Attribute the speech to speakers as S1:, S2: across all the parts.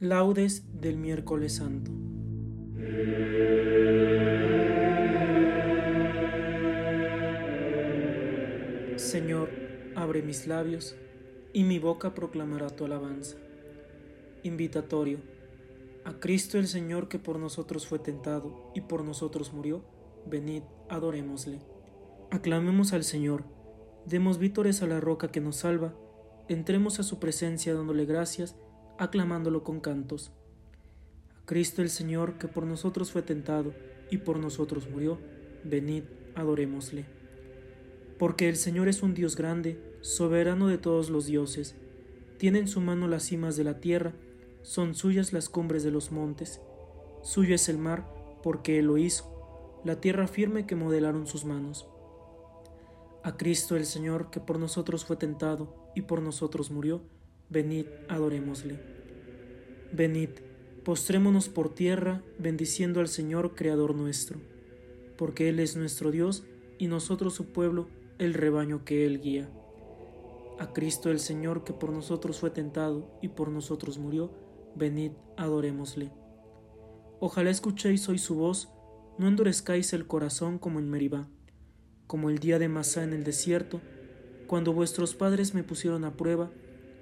S1: Laudes del miércoles santo. Señor, abre mis labios, y mi boca proclamará tu alabanza. Invitatorio. A Cristo el Señor que por nosotros fue tentado y por nosotros murió, venid, adorémosle. Aclamemos al Señor, demos vítores a la roca que nos salva, entremos a su presencia dándole gracias, aclamándolo con cantos. A Cristo el Señor, que por nosotros fue tentado y por nosotros murió, venid, adorémosle. Porque el Señor es un Dios grande, soberano de todos los dioses, tiene en su mano las cimas de la tierra, son suyas las cumbres de los montes, suyo es el mar, porque Él lo hizo, la tierra firme que modelaron sus manos. A Cristo el Señor, que por nosotros fue tentado y por nosotros murió, venid, adorémosle. Venid, postrémonos por tierra, bendiciendo al Señor, Creador nuestro, porque Él es nuestro Dios y nosotros su pueblo, el rebaño que Él guía. A Cristo el Señor, que por nosotros fue tentado y por nosotros murió, venid, adorémosle. Ojalá escuchéis hoy su voz, no endurezcáis el corazón como en Meribá, como el día de Masá en el desierto, cuando vuestros padres me pusieron a prueba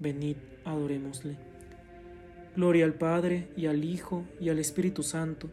S1: venid, adorémosle. Gloria al Padre y al Hijo y al Espíritu Santo,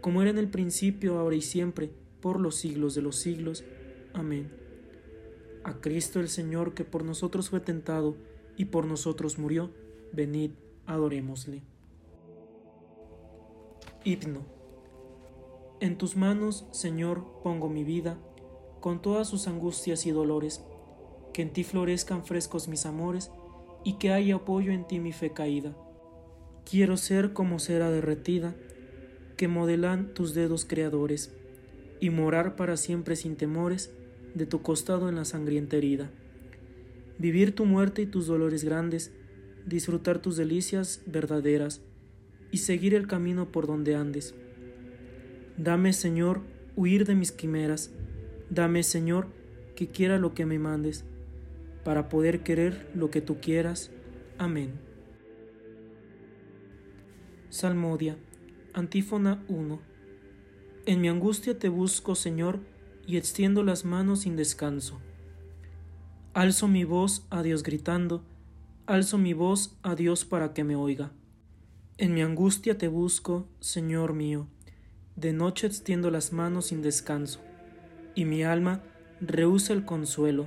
S1: como era en el principio, ahora y siempre, por los siglos de los siglos. Amén. A Cristo el Señor, que por nosotros fue tentado y por nosotros murió, venid, adorémosle. Himno. En tus manos, Señor, pongo mi vida, con todas sus angustias y dolores, que en ti florezcan frescos mis amores, y que haya apoyo en ti mi fe caída. Quiero ser como cera derretida, que modelan tus dedos creadores, y morar para siempre sin temores de tu costado en la sangrienta herida. Vivir tu muerte y tus dolores grandes, disfrutar tus delicias verdaderas, y seguir el camino por donde andes. Dame, Señor, huir de mis quimeras, dame, Señor, que quiera lo que me mandes para poder querer lo que tú quieras. Amén. Salmodia, antífona 1. En mi angustia te busco, Señor, y extiendo las manos sin descanso. Alzo mi voz a Dios gritando, alzo mi voz a Dios para que me oiga. En mi angustia te busco, Señor mío, de noche extiendo las manos sin descanso, y mi alma rehúsa el consuelo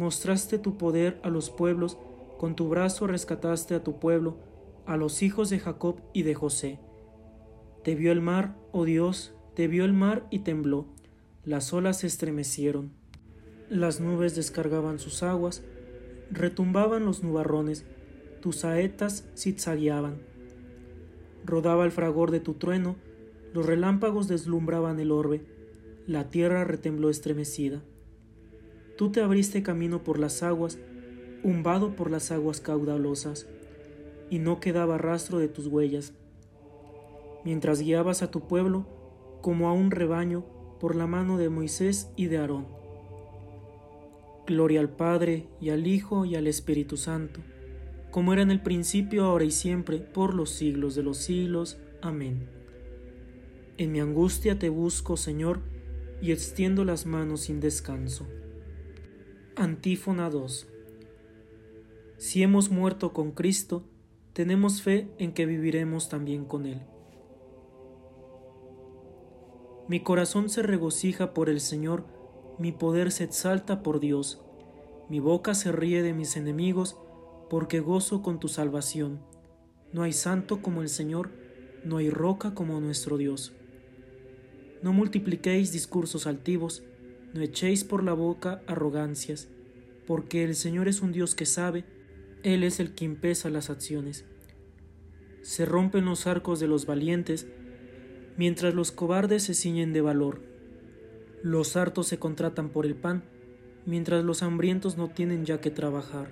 S1: mostraste tu poder a los pueblos, con tu brazo rescataste a tu pueblo, a los hijos de Jacob y de José. Te vio el mar, oh Dios, te vio el mar y tembló, las olas se estremecieron, las nubes descargaban sus aguas, retumbaban los nubarrones, tus saetas zigzagueaban. Rodaba el fragor de tu trueno, los relámpagos deslumbraban el orbe, la tierra retembló estremecida. Tú te abriste camino por las aguas, humbado por las aguas caudalosas, y no quedaba rastro de tus huellas. mientras guiabas a tu pueblo como a un rebaño por la mano de Moisés y de Aarón. Gloria al Padre y al Hijo y al Espíritu Santo, como era en el principio, ahora y siempre, por los siglos de los siglos. Amén. En mi angustia te busco, Señor, y extiendo las manos sin descanso. Antífona 2 Si hemos muerto con Cristo, tenemos fe en que viviremos también con Él. Mi corazón se regocija por el Señor, mi poder se exalta por Dios, mi boca se ríe de mis enemigos, porque gozo con tu salvación. No hay santo como el Señor, no hay roca como nuestro Dios. No multipliquéis discursos altivos, no echéis por la boca arrogancias, porque el Señor es un Dios que sabe, Él es el que impesa las acciones. Se rompen los arcos de los valientes, mientras los cobardes se ciñen de valor. Los hartos se contratan por el pan, mientras los hambrientos no tienen ya que trabajar.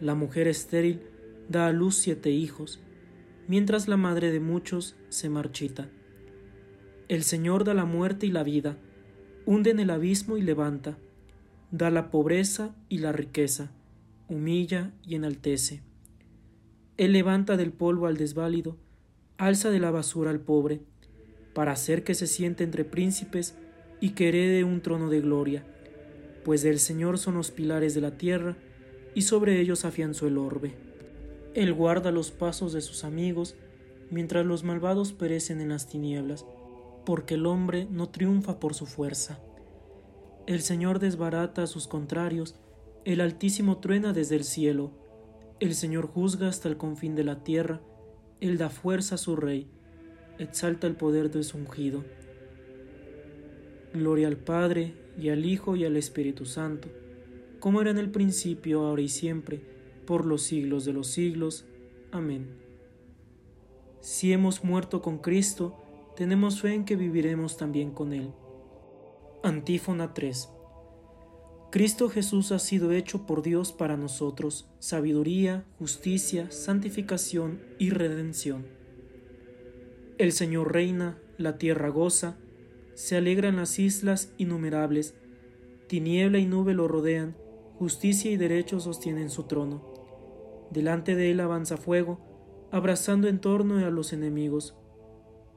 S1: La mujer estéril da a luz siete hijos, mientras la madre de muchos se marchita. El Señor da la muerte y la vida, hunde en el abismo y levanta, da la pobreza y la riqueza, humilla y enaltece. Él levanta del polvo al desválido, alza de la basura al pobre, para hacer que se siente entre príncipes y que herede un trono de gloria, pues del Señor son los pilares de la tierra, y sobre ellos afianzó el orbe. Él guarda los pasos de sus amigos, mientras los malvados perecen en las tinieblas porque el hombre no triunfa por su fuerza. El Señor desbarata a sus contrarios, el Altísimo truena desde el cielo, el Señor juzga hasta el confín de la tierra, Él da fuerza a su rey, exalta el poder de su ungido. Gloria al Padre, y al Hijo, y al Espíritu Santo, como era en el principio, ahora y siempre, por los siglos de los siglos. Amén. Si hemos muerto con Cristo, tenemos fe en que viviremos también con Él. Antífona 3. Cristo Jesús ha sido hecho por Dios para nosotros sabiduría, justicia, santificación y redención. El Señor reina, la tierra goza, se alegran las islas innumerables, tiniebla y nube lo rodean, justicia y derecho sostienen su trono. Delante de él avanza fuego, abrazando en torno a los enemigos.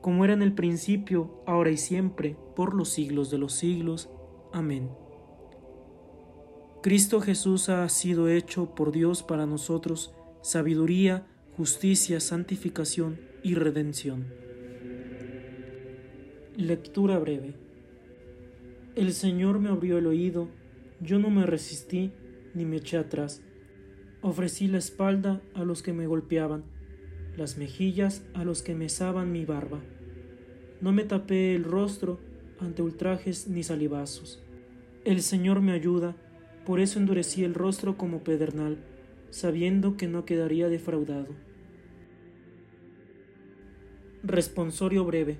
S1: como era en el principio, ahora y siempre, por los siglos de los siglos. Amén. Cristo Jesús ha sido hecho por Dios para nosotros sabiduría, justicia, santificación y redención. Lectura breve. El Señor me abrió el oído, yo no me resistí ni me eché atrás. Ofrecí la espalda a los que me golpeaban las mejillas a los que mesaban mi barba. No me tapé el rostro ante ultrajes ni salivazos. El Señor me ayuda, por eso endurecí el rostro como pedernal, sabiendo que no quedaría defraudado. Responsorio breve.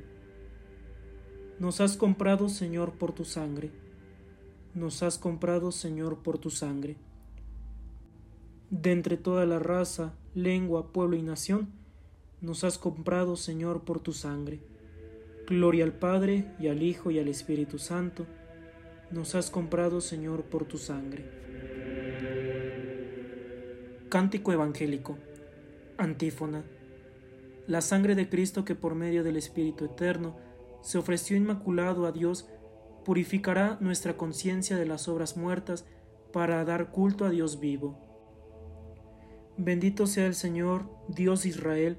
S1: Nos has comprado, Señor, por tu sangre. Nos has comprado, Señor, por tu sangre. De entre toda la raza, lengua, pueblo y nación, nos has comprado, Señor, por tu sangre. Gloria al Padre, y al Hijo, y al Espíritu Santo. Nos has comprado, Señor, por tu sangre. Cántico Evangélico. Antífona. la sangre de Cristo que por medio del Espíritu Eterno se ofreció inmaculado a Dios, purificará nuestra conciencia de las obras muertas para dar culto a Dios vivo. Bendito sea el Señor, Dios Israel,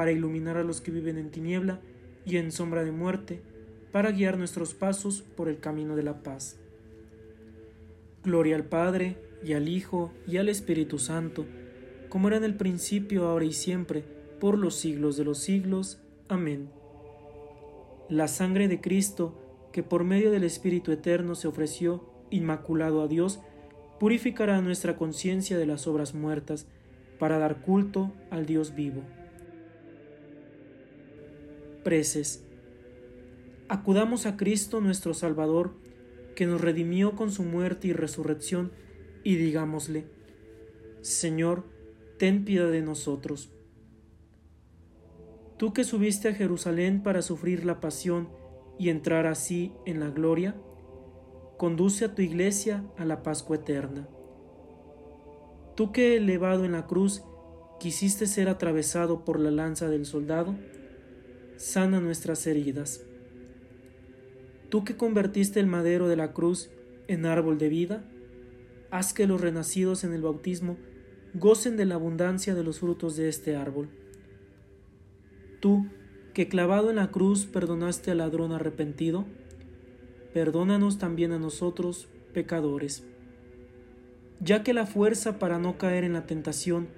S1: para iluminar a los que viven en tiniebla y en sombra de muerte, para guiar nuestros pasos por el camino de la paz. Gloria al Padre, y al Hijo, y al Espíritu Santo, como era en el principio, ahora y siempre, por los siglos de los siglos. Amén. La sangre de Cristo, que por medio del Espíritu Eterno se ofreció, inmaculado a Dios, purificará nuestra conciencia de las obras muertas, para dar culto al Dios vivo. Preces. Acudamos a Cristo nuestro Salvador, que nos redimió con su muerte y resurrección, y digámosle, Señor, ten piedad de nosotros. Tú que subiste a Jerusalén para sufrir la pasión y entrar así en la gloria, conduce a tu iglesia a la Pascua eterna. Tú que elevado en la cruz quisiste ser atravesado por la lanza del soldado, sana nuestras heridas. Tú que convertiste el madero de la cruz en árbol de vida, haz que los renacidos en el bautismo gocen de la abundancia de los frutos de este árbol. Tú, que clavado en la cruz perdonaste al ladrón arrepentido, perdónanos también a nosotros, pecadores. Ya que la fuerza para no caer en la tentación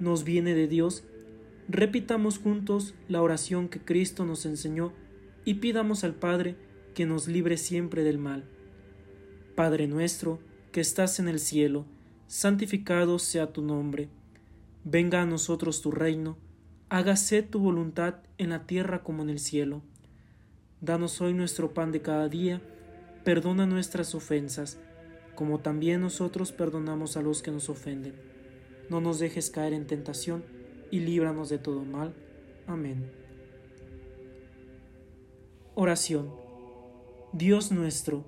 S1: nos viene de Dios, repitamos juntos la oración que Cristo nos enseñó y pidamos al Padre que nos libre siempre del mal. Padre nuestro, que estás en el cielo, santificado sea tu nombre. Venga a nosotros tu reino, hágase tu voluntad en la tierra como en el cielo. Danos hoy nuestro pan de cada día, perdona nuestras ofensas, como también nosotros perdonamos a los que nos ofenden. No nos dejes caer en tentación, y líbranos de todo mal. Amén. Oración. Dios nuestro,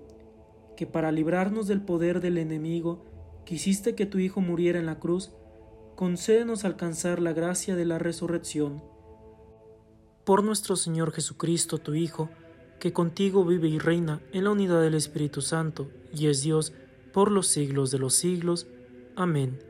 S1: que para librarnos del poder del enemigo, quisiste que tu Hijo muriera en la cruz, concédenos alcanzar la gracia de la resurrección. Por nuestro Señor Jesucristo, tu Hijo, que contigo vive y reina en la unidad del Espíritu Santo, y es Dios por los siglos de los siglos. Amén.